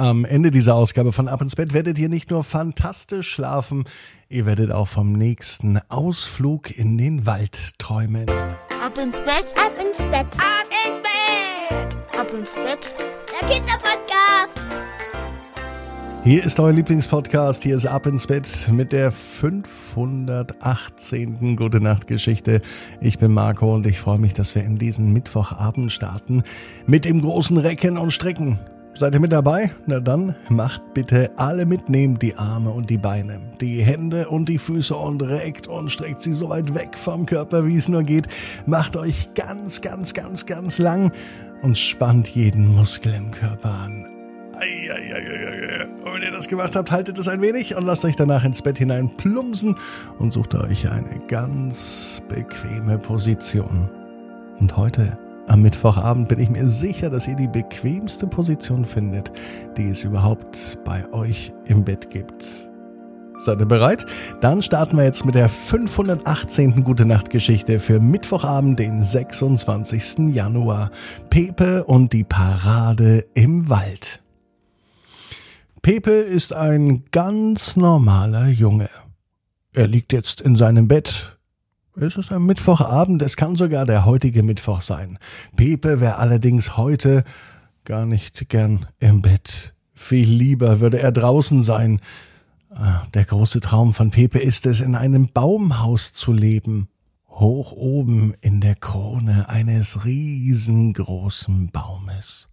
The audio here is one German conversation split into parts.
Am Ende dieser Ausgabe von Ab ins Bett werdet ihr nicht nur fantastisch schlafen, ihr werdet auch vom nächsten Ausflug in den Wald träumen. Ab ins Bett, ab ins Bett, ab ins Bett, ab ins Bett. Der Kinderpodcast. Hier ist euer Lieblingspodcast, hier ist Ab ins Bett mit der 518. Gute Nacht Geschichte. Ich bin Marco und ich freue mich, dass wir in diesen Mittwochabend starten mit dem großen Recken und Strecken. Seid ihr mit dabei? Na dann macht bitte alle mitnehmen die Arme und die Beine, die Hände und die Füße und reckt und streckt sie so weit weg vom Körper, wie es nur geht. Macht euch ganz, ganz, ganz, ganz lang und spannt jeden Muskel im Körper an. Und wenn ihr das gemacht habt, haltet es ein wenig und lasst euch danach ins Bett hinein plumpsen und sucht euch eine ganz bequeme Position. Und heute, am Mittwochabend, bin ich mir sicher, dass ihr die bequemste Position findet, die es überhaupt bei euch im Bett gibt. Seid ihr bereit? Dann starten wir jetzt mit der 518. Gute Nacht Geschichte für Mittwochabend, den 26. Januar. Pepe und die Parade im Wald. Pepe ist ein ganz normaler Junge. Er liegt jetzt in seinem Bett. Es ist ein Mittwochabend, es kann sogar der heutige Mittwoch sein. Pepe wäre allerdings heute gar nicht gern im Bett. Viel lieber würde er draußen sein. Ah, Der große Traum von Pepe ist es, in einem Baumhaus zu leben. Hoch oben in der Krone eines riesengroßen Baumes.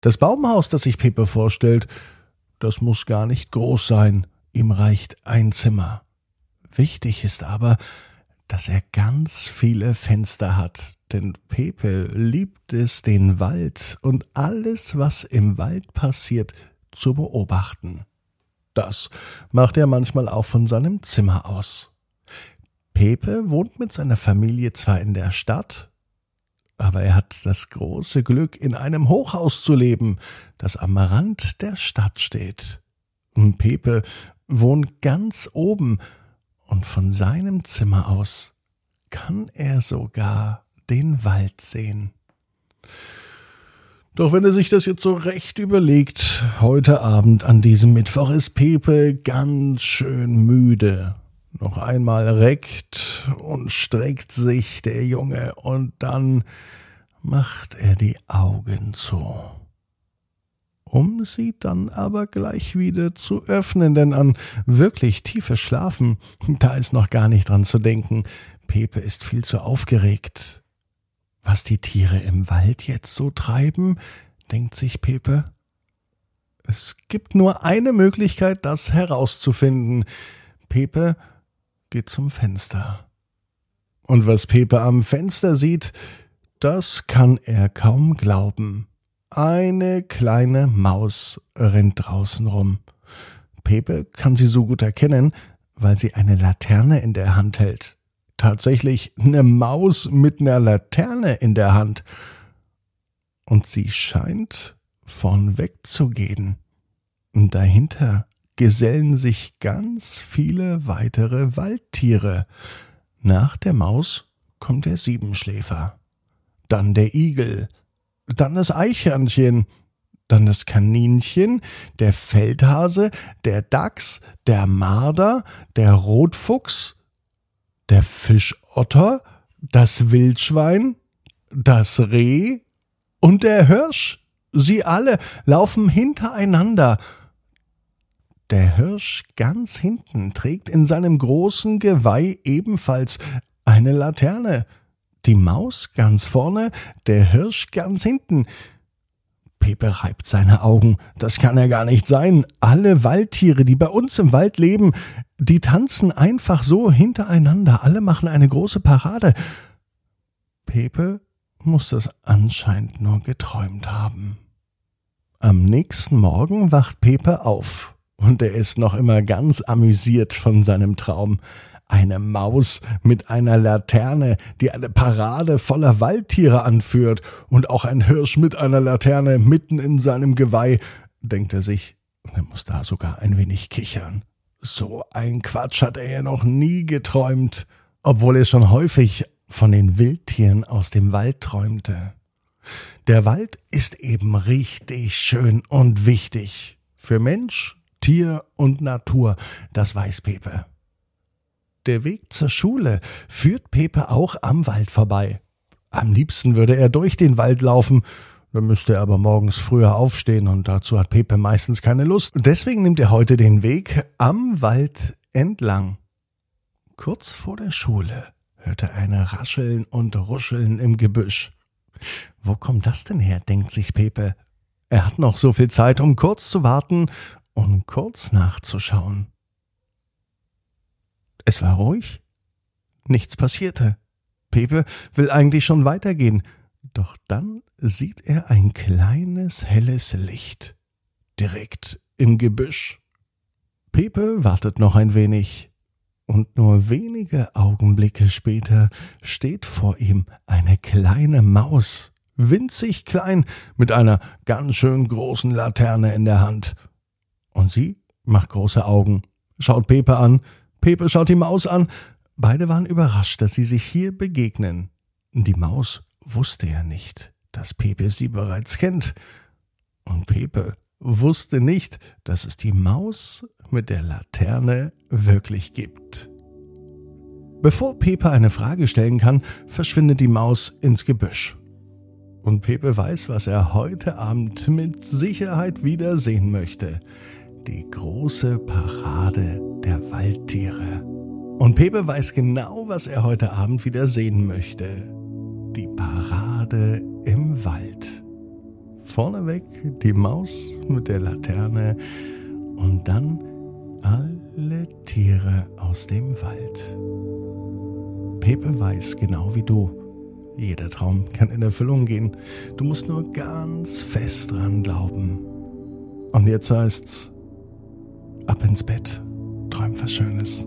Das Baumhaus, das sich Pepe vorstellt, das muss gar nicht groß sein, ihm reicht ein Zimmer. Wichtig ist aber, dass er ganz viele Fenster hat, denn Pepe liebt es, den Wald und alles, was im Wald passiert, zu beobachten. Das macht er manchmal auch von seinem Zimmer aus. Pepe wohnt mit seiner Familie zwar in der Stadt, aber er hat das große Glück, in einem Hochhaus zu leben, das am Rand der Stadt steht. Pepe wohnt ganz oben, und von seinem Zimmer aus kann er sogar den Wald sehen. Doch wenn er sich das jetzt so recht überlegt, heute Abend an diesem Mittwoch ist Pepe ganz schön müde. Noch einmal reckt und streckt sich der Junge und dann macht er die Augen zu. Um sie dann aber gleich wieder zu öffnen, denn an wirklich tiefes Schlafen, da ist noch gar nicht dran zu denken. Pepe ist viel zu aufgeregt. Was die Tiere im Wald jetzt so treiben, denkt sich Pepe. Es gibt nur eine Möglichkeit, das herauszufinden. Pepe geht zum Fenster. Und was Pepe am Fenster sieht, das kann er kaum glauben. Eine kleine Maus rennt draußen rum. Pepe kann sie so gut erkennen, weil sie eine Laterne in der Hand hält. Tatsächlich eine Maus mit einer Laterne in der Hand. Und sie scheint von wegzugehen. Und dahinter gesellen sich ganz viele weitere Waldtiere. Nach der Maus kommt der Siebenschläfer, dann der Igel, dann das Eichhörnchen, dann das Kaninchen, der Feldhase, der Dachs, der Marder, der Rotfuchs, der Fischotter, das Wildschwein, das Reh und der Hirsch. Sie alle laufen hintereinander. Der Hirsch ganz hinten trägt in seinem großen Geweih ebenfalls eine Laterne. Die Maus ganz vorne, der Hirsch ganz hinten. Pepe reibt seine Augen. Das kann ja gar nicht sein. Alle Waldtiere, die bei uns im Wald leben, die tanzen einfach so hintereinander. Alle machen eine große Parade. Pepe muss das anscheinend nur geträumt haben. Am nächsten Morgen wacht Pepe auf und er ist noch immer ganz amüsiert von seinem Traum. Eine Maus mit einer Laterne, die eine Parade voller Waldtiere anführt, und auch ein Hirsch mit einer Laterne mitten in seinem Geweih, denkt er sich, er muss da sogar ein wenig kichern. So ein Quatsch hat er ja noch nie geträumt, obwohl er schon häufig von den Wildtieren aus dem Wald träumte. Der Wald ist eben richtig schön und wichtig. Für Mensch, Tier und Natur, das weiß Pepe. Der Weg zur Schule führt Pepe auch am Wald vorbei. Am liebsten würde er durch den Wald laufen, dann müsste er aber morgens früher aufstehen und dazu hat Pepe meistens keine Lust. Deswegen nimmt er heute den Weg am Wald entlang. Kurz vor der Schule hört er eine Rascheln und Ruscheln im Gebüsch. Wo kommt das denn her, denkt sich Pepe. Er hat noch so viel Zeit, um kurz zu warten und kurz nachzuschauen. Es war ruhig. Nichts passierte. Pepe will eigentlich schon weitergehen, doch dann sieht er ein kleines helles Licht direkt im Gebüsch. Pepe wartet noch ein wenig, und nur wenige Augenblicke später steht vor ihm eine kleine Maus, winzig klein, mit einer ganz schön großen Laterne in der Hand. Und sie macht große Augen, schaut Pepe an, Pepe schaut die Maus an, beide waren überrascht, dass sie sich hier begegnen. Die Maus wusste ja nicht, dass Pepe sie bereits kennt. Und Pepe wusste nicht, dass es die Maus mit der Laterne wirklich gibt. Bevor Pepe eine Frage stellen kann, verschwindet die Maus ins Gebüsch. Und Pepe weiß, was er heute Abend mit Sicherheit wieder sehen möchte. Die große Parade. Und Pepe weiß genau, was er heute Abend wieder sehen möchte. Die Parade im Wald. Vorneweg die Maus mit der Laterne und dann alle Tiere aus dem Wald. Pepe weiß genau wie du. Jeder Traum kann in Erfüllung gehen. Du musst nur ganz fest dran glauben. Und jetzt heißt's, ab ins Bett. Träum was Schönes.